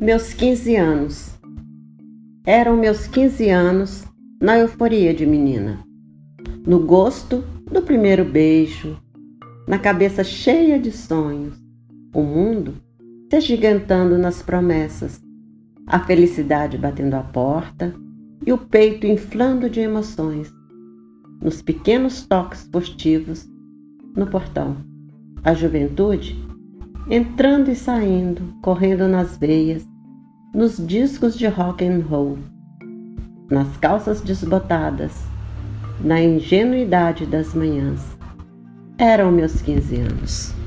Meus 15 anos. Eram meus 15 anos na euforia de menina. No gosto do primeiro beijo, na cabeça cheia de sonhos, o mundo se agigantando nas promessas, a felicidade batendo a porta e o peito inflando de emoções, nos pequenos toques furtivos no portão. A juventude entrando e saindo, correndo nas veias, nos discos de rock and roll, nas calças desbotadas, na ingenuidade das manhãs. Eram meus 15 anos.